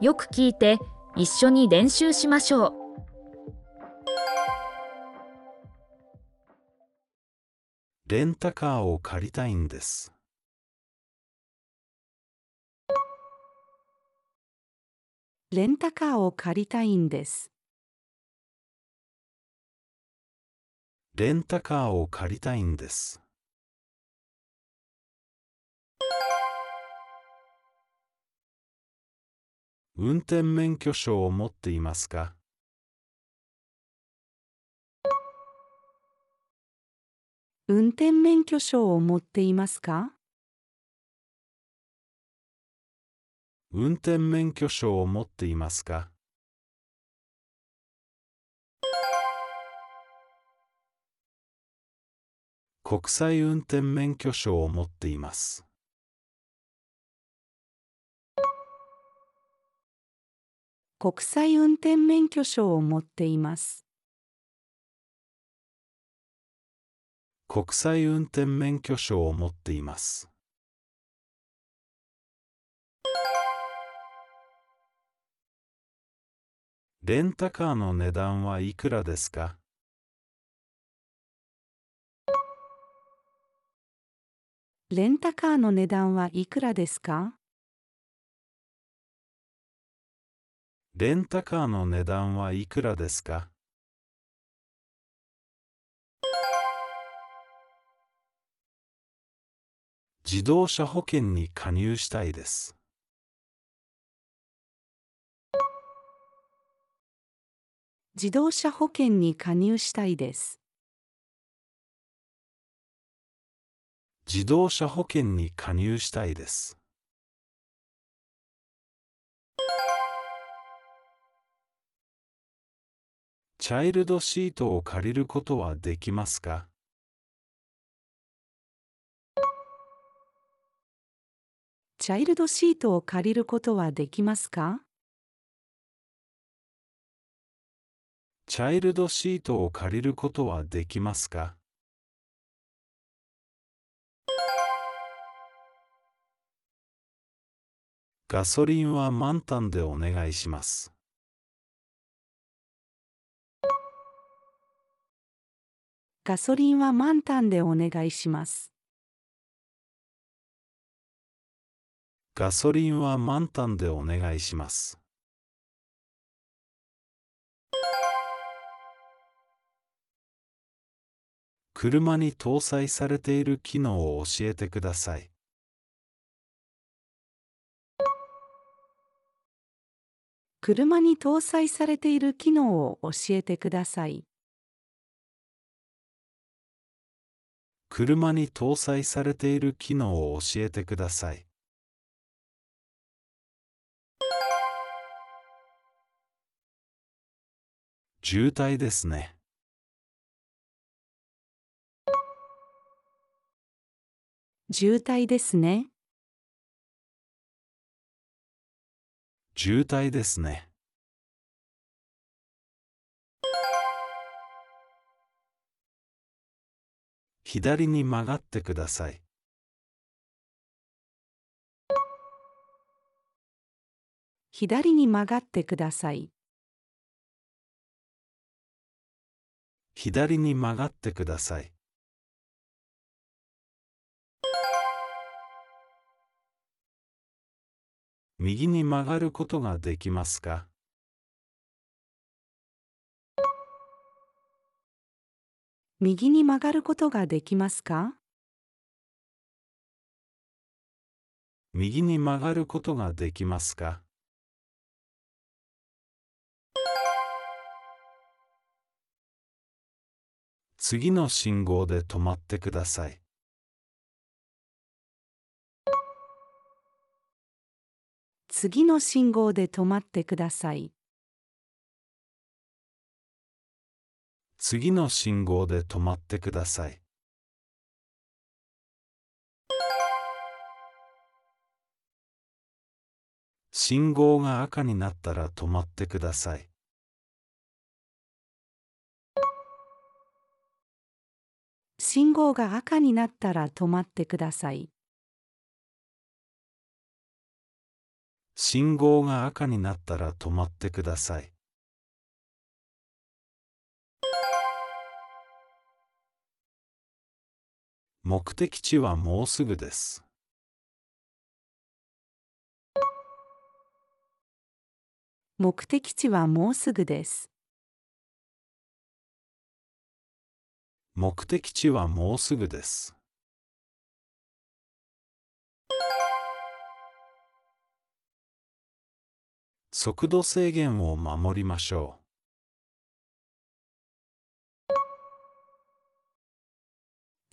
よく聞いて一緒に練習しましょう。レンタカーを借りたいんです。レンタカーを借りたいんです。レンタカーを借りたいんです。運転免許証を持っていますか？運転免許証を持っていますか？運転免許証を持っていますか？国際運転免許証を持っています。国際運転免許証を持っています。国際運転免許証を持っています。レンタカーの値段はいくらですか？レンタカーの値段はいくらですか？レンタカーの値段はいくらですか？自動車保険に加入したいです。自動車保険に加入したいです。自動車保険に加入したいです。チャイルドシートを借りることはできますか？チャイルドシートを借りることはできますか？チャイルドシートを借りることはできますか？ガソリンは満タンでお願いします。ガソリンは満タンでお願いします。ガソリンは満タンでお願いします。車に搭載されている機能を教えてください。車に搭載されている機能を教えてください。車に搭載されている機能を教えてください。渋滞ですね。渋滞ですね。渋滞ですね。左に曲がってください。左に曲がってください。左に曲がってください。右に曲がることができますか？右に曲がることができますか？右に曲がることができますか？次の信号で止まってください。次の信号で止まってください。次の信号で止まってください。信号が赤になったら止まってください。信号が赤になったら止まってください。信号が赤になったら止まってください。目的地はもうすぐです。目的地はもうすぐです。目的地はもうすぐです。速度制限を守りましょ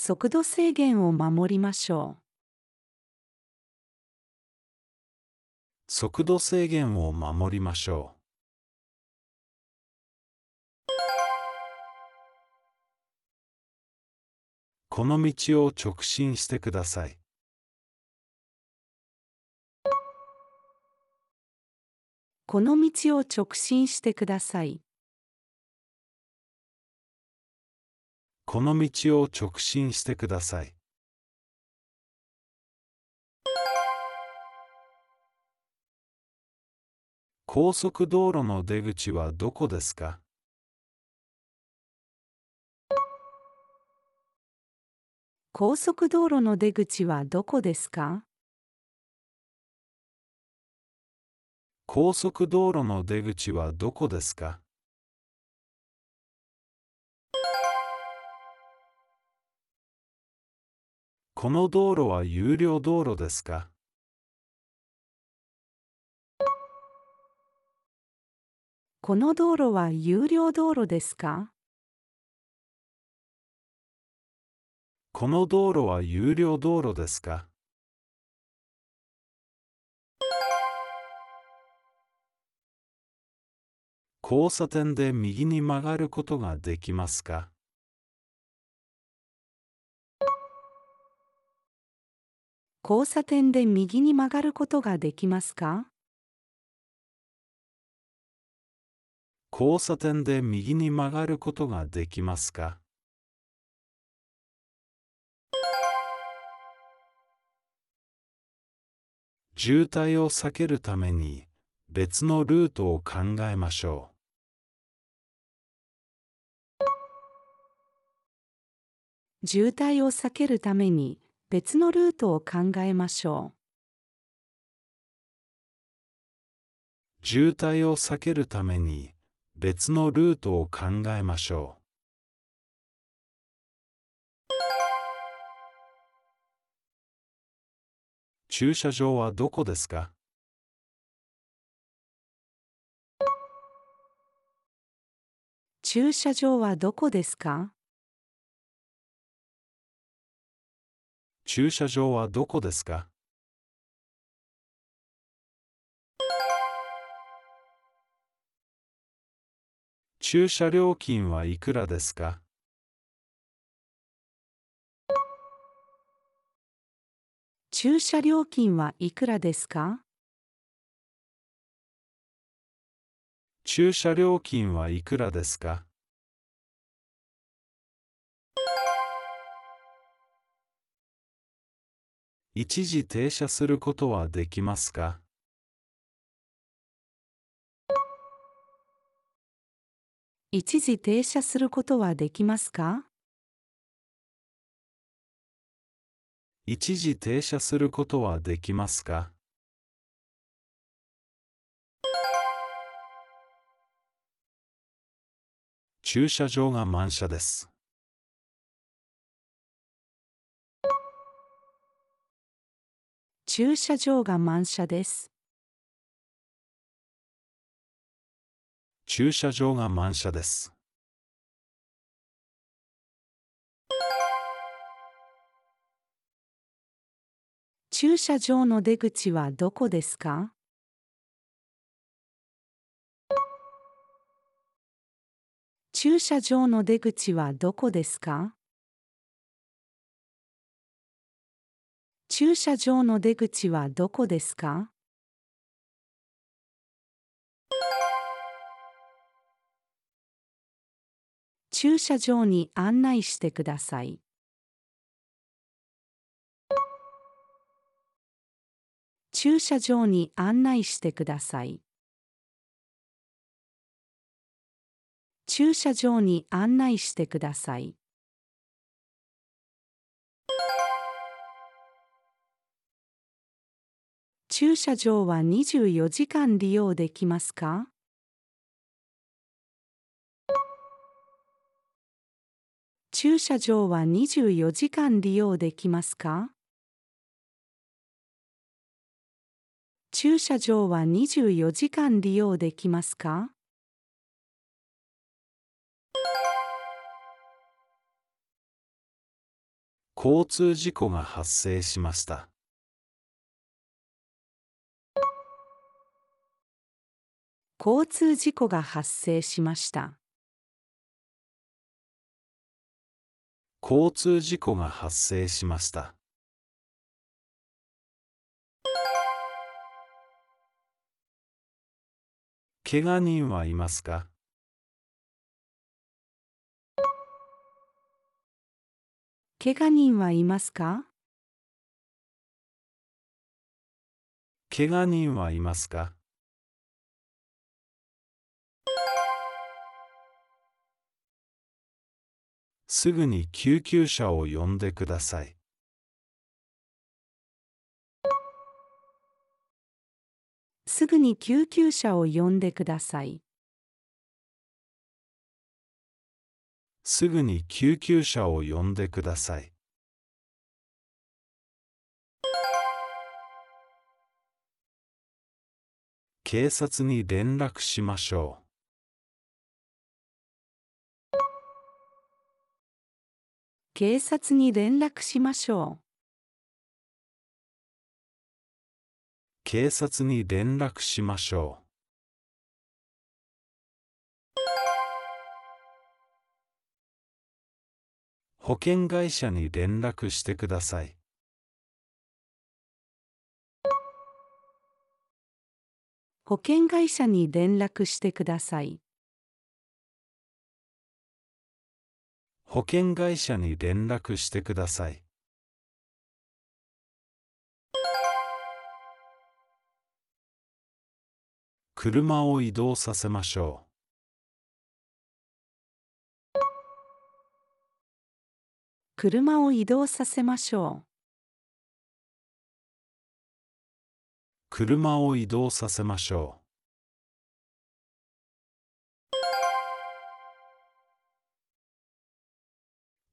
速度制限を守りましょう。速度制限を守りましょう。この道を直進してください。この道を直進してください。この道を直進してください。高速道路の出口はどこですか？高速道路の出口はどこですか？高速道路の出口はどこですか？この道路は有料道路ですか？この道路は有料道路ですか？この道路は有料道路ですか？交差点で右に曲がることができますか？交差点で右に曲がることができますか？交差点で右に曲がることができますか？渋滞を避けるために別のルートを考えましょ渋滞を避けるために別のルートを考えましょう。渋滞を避けるために別のルートを考えましょう。駐車場はどこですか？駐車場はどこですか？駐車場はどこですか？駐車料金はいくらですか？駐車料金はいくらですか？駐車料金はいくらですか？一時停車することはできますか？一時停車することはできますか？一時停車することはできますか？駐車場が満車です。駐車場が満車です。駐車場が満車です。駐車場の出口はどこですか？駐車場の出口はどこですか？駐車場の出口はどこですか？駐車場に案内してください。駐車場に案内してください。駐車場に案内してください。駐車場は24時間利用できますか？駐車場は24時間利用できますか？駐車場は24時間利用できますか？交通事故が発生しました。交通事故が発生しました。交通事故が発生しました。怪我人はいますか？怪我人はいますか？怪我人はいますか？すぐに救急車を呼んでください。すぐに救急車を呼んでください。すぐに救急車を呼んでください。警察に連絡しましょ警察に連絡しましょう。う。警察に連絡しましょう。保険会社に連絡してください。保険会社に連絡してください。保険会社に連絡してください。車を移動させましょ車を移動させましょう。車を移動させましょう。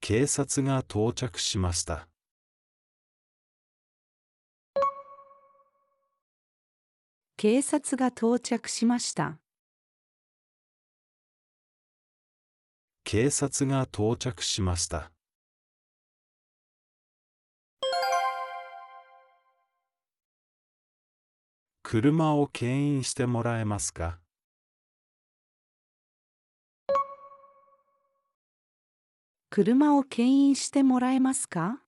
警察が到着しました。う。警察が到着しました。警察が到着しました。車を牽引してもらえますか？車を牽引してもらえますか？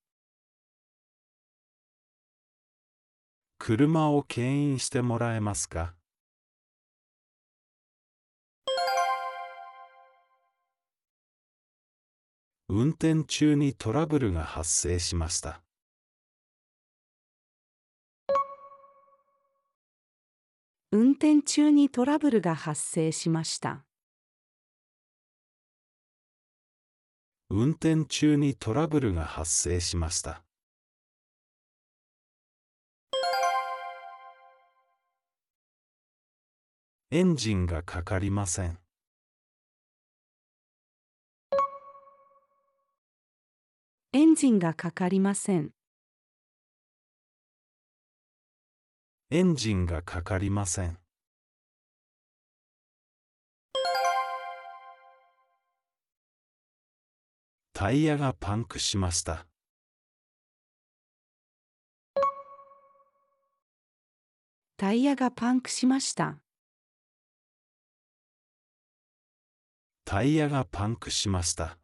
車を牽引してもらえますか？運転中にトラブルが発生しました。運転中にトラブルが発生しました。運転中にトラブルが発生しました。エンジンがかかりません。エンジンがかかりません。エンジンがかかりません。タイヤがパンクしました。タイヤがパンクしました。タイヤがパンクしました。